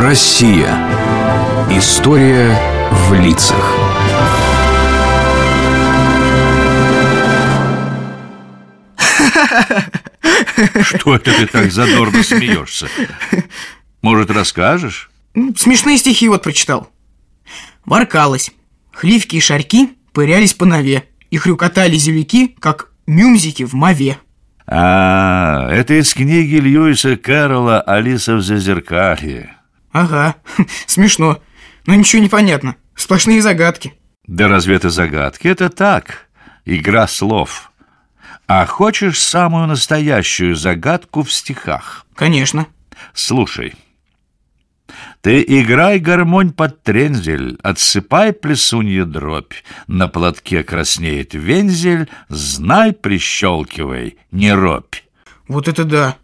Россия. История в лицах. Что это ты так задорно смеешься? Может, расскажешь? Смешные стихи вот прочитал. Воркалось. Хливки и шарки пырялись по нове. И хрюкотали зелюки, как мюмзики в мове. А, это из книги Льюиса Кэрролла «Алиса в зазеркалье». Ага, смешно. Но ничего не понятно. Сплошные загадки. Да разве это загадки? Это так, игра слов. А хочешь самую настоящую загадку в стихах? Конечно. Слушай. Ты играй гармонь под трензель, отсыпай плесунья дробь, на платке краснеет вензель, знай, прищелкивай, не робь. Вот это да.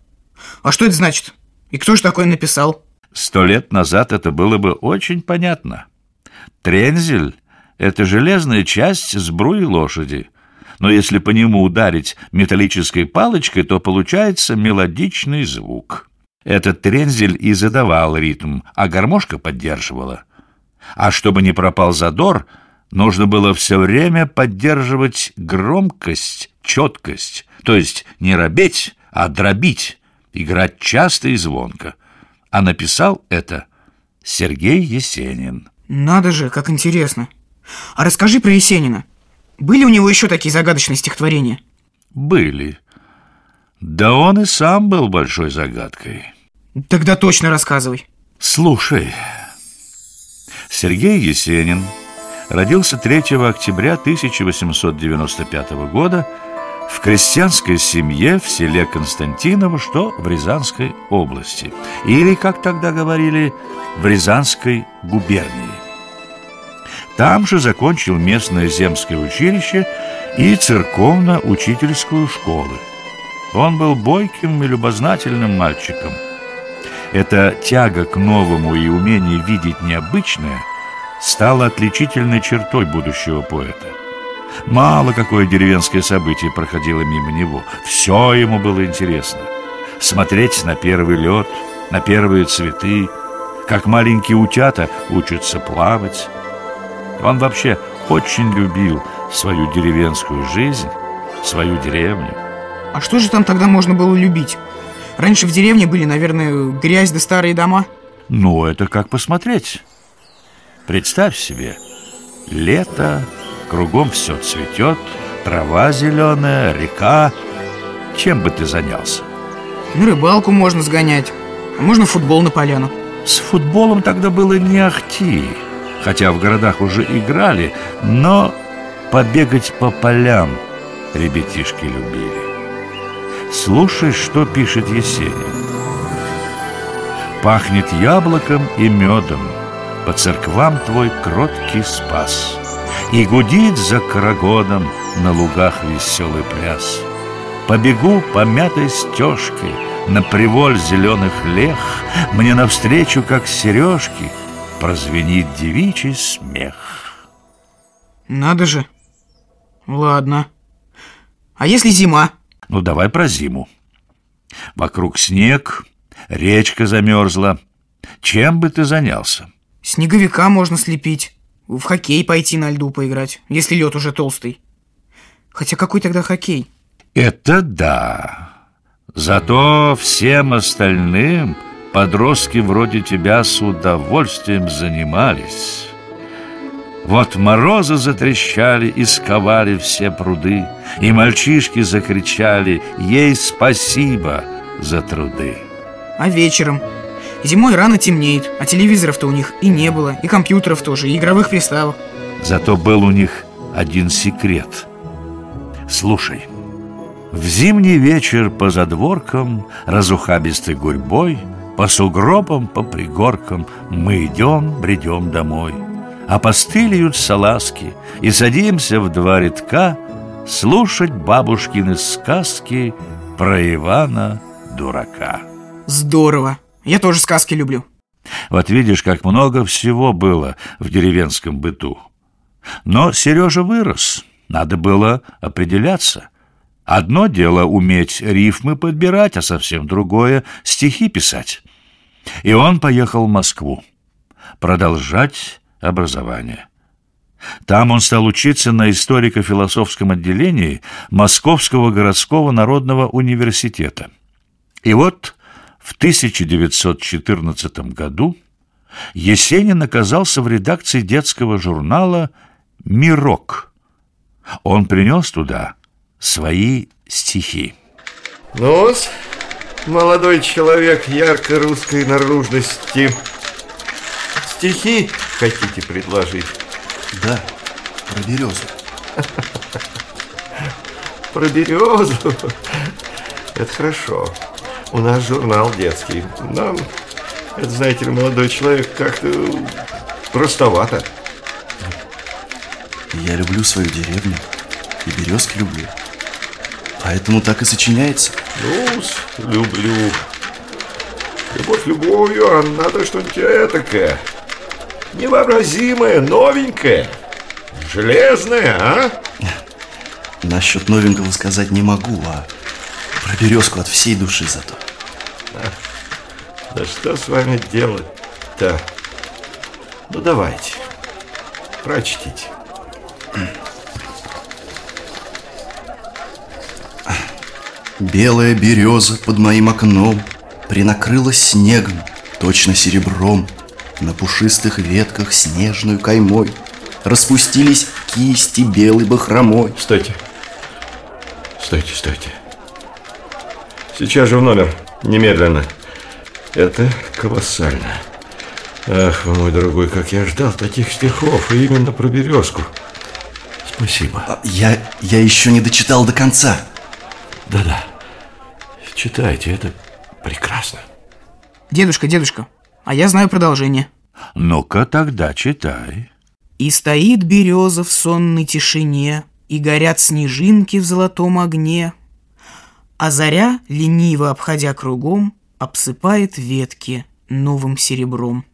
А что это значит? И кто же такое написал? Сто лет назад это было бы очень понятно. Трензель — это железная часть сбруи лошади. Но если по нему ударить металлической палочкой, то получается мелодичный звук. Этот трензель и задавал ритм, а гармошка поддерживала. А чтобы не пропал задор, нужно было все время поддерживать громкость, четкость, то есть не робеть, а дробить, играть часто и звонко. А написал это Сергей Есенин. Надо же, как интересно. А расскажи про Есенина. Были у него еще такие загадочные стихотворения? Были. Да он и сам был большой загадкой. Тогда точно рассказывай. Слушай, Сергей Есенин родился 3 октября 1895 года в крестьянской семье в селе Константиново, что в Рязанской области. Или, как тогда говорили, в Рязанской губернии. Там же закончил местное земское училище и церковно-учительскую школы. Он был бойким и любознательным мальчиком. Эта тяга к новому и умение видеть необычное стала отличительной чертой будущего поэта. Мало какое деревенское событие проходило мимо него. Все ему было интересно. Смотреть на первый лед, на первые цветы, как маленькие утята учатся плавать. Он вообще очень любил свою деревенскую жизнь, свою деревню. А что же там тогда можно было любить? Раньше в деревне были, наверное, грязь да старые дома. Ну, это как посмотреть. Представь себе, лето, кругом все цветет, трава зеленая, река. Чем бы ты занялся? На рыбалку можно сгонять, а можно футбол на поляну. С футболом тогда было не ахти, хотя в городах уже играли, но побегать по полям ребятишки любили. Слушай, что пишет Есенин. Пахнет яблоком и медом, По церквам твой кроткий спас, И гудит за карагодом На лугах веселый пляс. Побегу по мятой стежке На приволь зеленых лех, Мне навстречу, как сережки, Прозвенит девичий смех. Надо же. Ладно. А если зима? Ну, давай про зиму. Вокруг снег, речка замерзла. Чем бы ты занялся? Снеговика можно слепить. В хоккей пойти на льду поиграть, если лед уже толстый. Хотя какой тогда хоккей? Это да. Зато всем остальным подростки вроде тебя с удовольствием занимались. Вот морозы затрещали и сковали все пруды, И мальчишки закричали ей спасибо за труды. А вечером? Зимой рано темнеет, а телевизоров-то у них и не было, и компьютеров тоже, и игровых приставок. Зато был у них один секрет. Слушай, в зимний вечер по задворкам, разухабистой гурьбой, По сугробам, по пригоркам мы идем, бредем домой — опостылеют салазки, И садимся в два редка Слушать бабушкины сказки Про Ивана Дурака. Здорово! Я тоже сказки люблю. Вот видишь, как много всего было в деревенском быту. Но Сережа вырос, надо было определяться. Одно дело уметь рифмы подбирать, а совсем другое — стихи писать. И он поехал в Москву продолжать образование. Там он стал учиться на историко-философском отделении Московского городского народного университета. И вот в 1914 году Есенин оказался в редакции детского журнала «Мирок». Он принес туда свои стихи. ну молодой человек ярко русской наружности, стихи хотите предложить? Да, про березу. Про березу? Это хорошо. У нас журнал детский. Нам, это, знаете ли, молодой человек, как-то простовато. Я люблю свою деревню и березки люблю. Поэтому так и сочиняется. Ну, люблю. Любовь любовью, а надо что-нибудь этакое. Невообразимое, новенькое. Железное, а? Насчет новенького сказать не могу, а про березку от всей души зато. Да что с вами делать-то? Ну, давайте, прочтите. Белая береза под моим окном Принакрылась снегом, точно серебром На пушистых ветках снежную каймой Распустились кисти белой бахромой Стойте. Стойте, стойте. Сейчас же в номер, немедленно. Это колоссально. Ах, вы, мой дорогой, как я ждал таких стихов, и именно про березку. Спасибо. А, Я, я еще не дочитал до конца Да-да. Читайте, это прекрасно. Дедушка, дедушка, а я знаю продолжение. Ну-ка тогда читай. И стоит береза в сонной тишине, И горят снежинки в золотом огне, А заря, лениво обходя кругом, Обсыпает ветки новым серебром.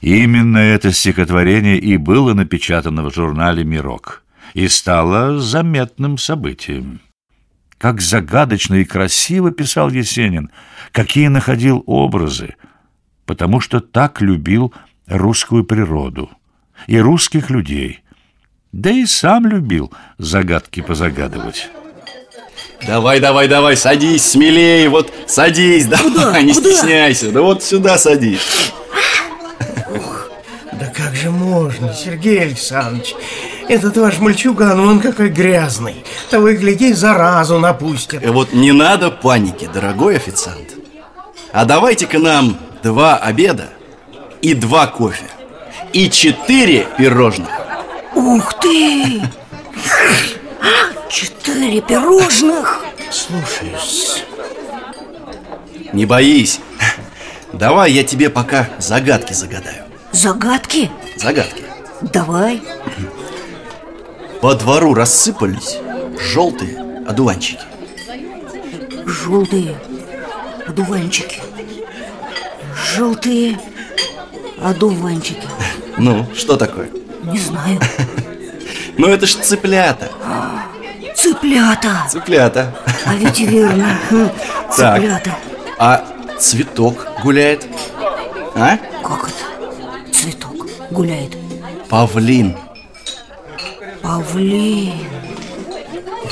Именно это стихотворение и было напечатано в журнале «Мирок» и стало заметным событием. Как загадочно и красиво писал Есенин, какие находил образы, потому что так любил русскую природу и русских людей, да и сам любил загадки позагадывать. Давай, давай, давай, садись смелее, вот садись, давай, не стесняйся, да вот сюда садись. Да как же можно, Сергей Александрович? Этот ваш мальчуган, он какой грязный. Того и гляди, заразу напустит. И вот не надо паники, дорогой официант. А давайте-ка нам два обеда и два кофе. И четыре пирожных. Ух ты! Четыре пирожных! Слушаюсь. Не боись. Давай я тебе пока загадки загадаю. Загадки? Загадки. Давай По двору рассыпались желтые одуванчики. Желтые одуванчики Желтые одуванчики Ну, что такое? Не знаю Ну, это ж цыплята. Цыплята Цыплята. А ведь и верно Хм, Так. Цыплята А цветок гуляет? А? Как это? Цветок гуляет Павлин. Павлин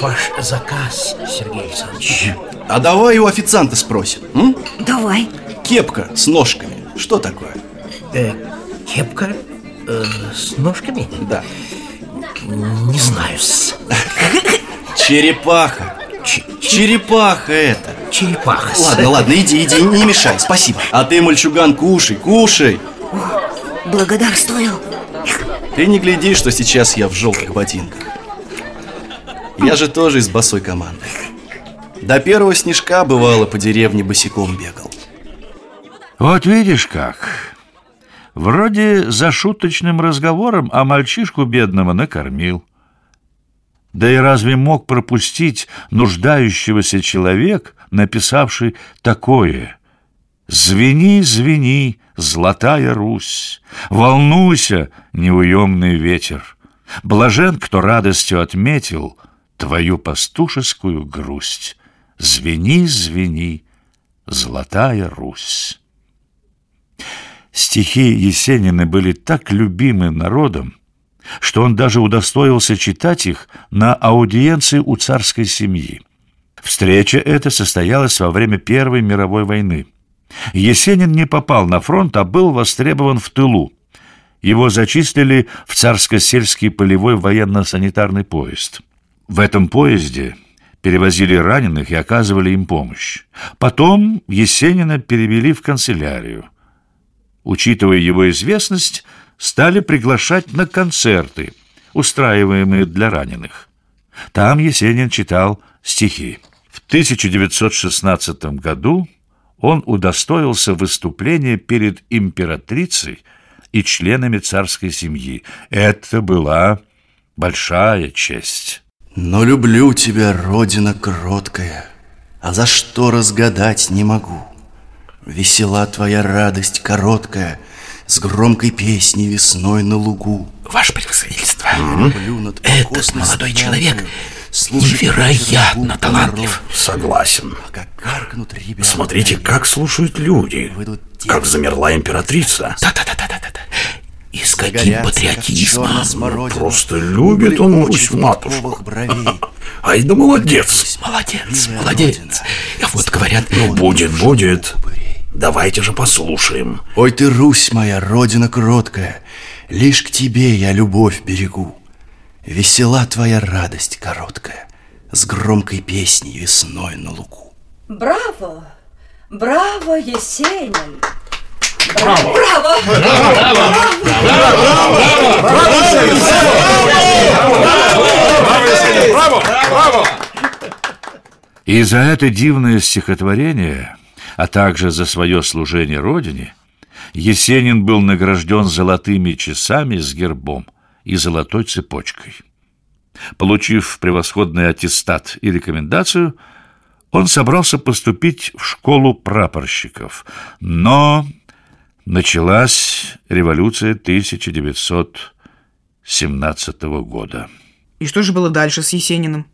Ваш заказ, Сергей Александрович. А давай у официанта спросим. м? Давай Кепка с ножками. Что такое? Э, кепка э, с ножками? Да. Не знаю-с. Черепаха. Ч- Черепаха это. черепаха. Ладно, ладно, иди, иди, не мешай, спасибо. А ты, мальчуган, кушай, кушай. Благодарствую Ты не гляди, что сейчас я в желтых ботинках. Я же тоже из босой команды. До первого снежка бывало по деревне босиком бегал. Вот видишь как. Вроде за шуточным разговором, а мальчишку бедного накормил. Да и разве мог пропустить нуждающегося человек, написавший такое? «Звени, звени, золотая Русь, волнуйся, неуемный ветер, блажен, кто радостью отметил твою пастушескую грусть. Звени, звени, золотая Русь». Стихи Есенина были так любимы народом, что он даже удостоился читать их на аудиенции у царской семьи. Встреча эта состоялась во время Первой мировой войны. Есенин не попал на фронт, а был востребован в тылу. Его зачислили в царско-сельский полевой военно-санитарный поезд. В этом поезде перевозили раненых и оказывали им помощь. Потом Есенина перевели в канцелярию. Учитывая его известность, стали приглашать на концерты, устраиваемые для раненых. Там Есенин читал стихи. В 1916 году он удостоился выступления перед императрицей и членами царской семьи. Это была большая честь. Но люблю тебя, Родина кроткая, А за что разгадать не могу. Весела твоя радость короткая С громкой песней весной на лугу. Ваше превосходительство, над этот молодой человек невероятно талантлив. Согласен. Ребята. Смотрите, как слушают люди, как замерла императрица. Да-да-да-да-да. И с каким патриотизмом. Просто любит он очень матушку. Ай да молодец. Молодец, молодец. И вот говорят, ну будет, будет. Давайте же послушаем. Ой ты, Русь моя, родина кроткая, Лишь к тебе я любовь берегу. Весела твоя радость короткая, С громкой песней весной на лугу. Браво! Браво, Есенин! Браво! Браво! И за это дивное стихотворение, а также за свое служение Родине, Есенин был награжден золотыми часами с гербом и золотой цепочкой. Получив превосходный аттестат и рекомендацию, он собрался поступить в школу прапорщиков, но началась революция 1917 года. И что же было дальше с Есениным?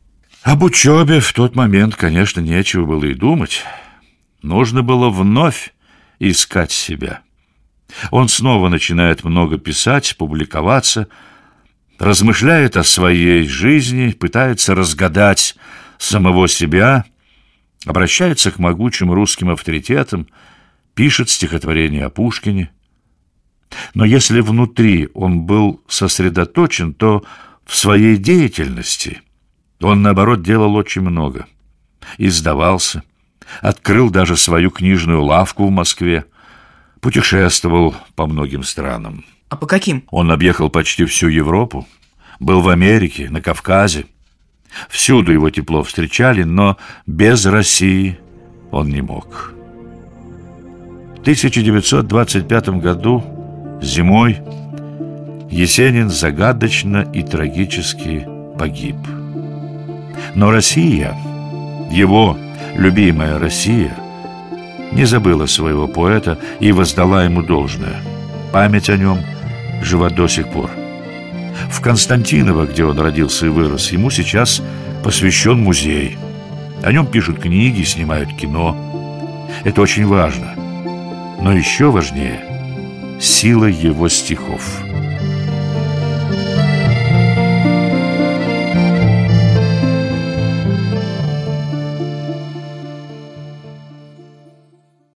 Об учебе в тот момент, конечно, нечего было и думать. Нужно было вновь искать себя. Он снова начинает много писать, публиковаться, размышляет о своей жизни, пытается разгадать самого себя, обращается к могучим русским авторитетам, пишет стихотворение о Пушкине. Но если внутри он был сосредоточен, то в своей деятельности он, наоборот, делал очень много. Издавался, открыл даже свою книжную лавку в Москве, путешествовал по многим странам. А по каким? Он объехал почти всю Европу, был в Америке, на Кавказе. Всюду его тепло встречали, но без России он не мог. В 1925 году, зимой, Есенин загадочно и трагически погиб. Но Россия, его любимая Россия, не забыла своего поэта и воздала ему должное. Память о нем жива до сих пор. В Константиново, где он родился и вырос, ему сейчас посвящен музей. О нем пишут книги, снимают кино. Это очень важно. Но еще важнее – сила его стихов –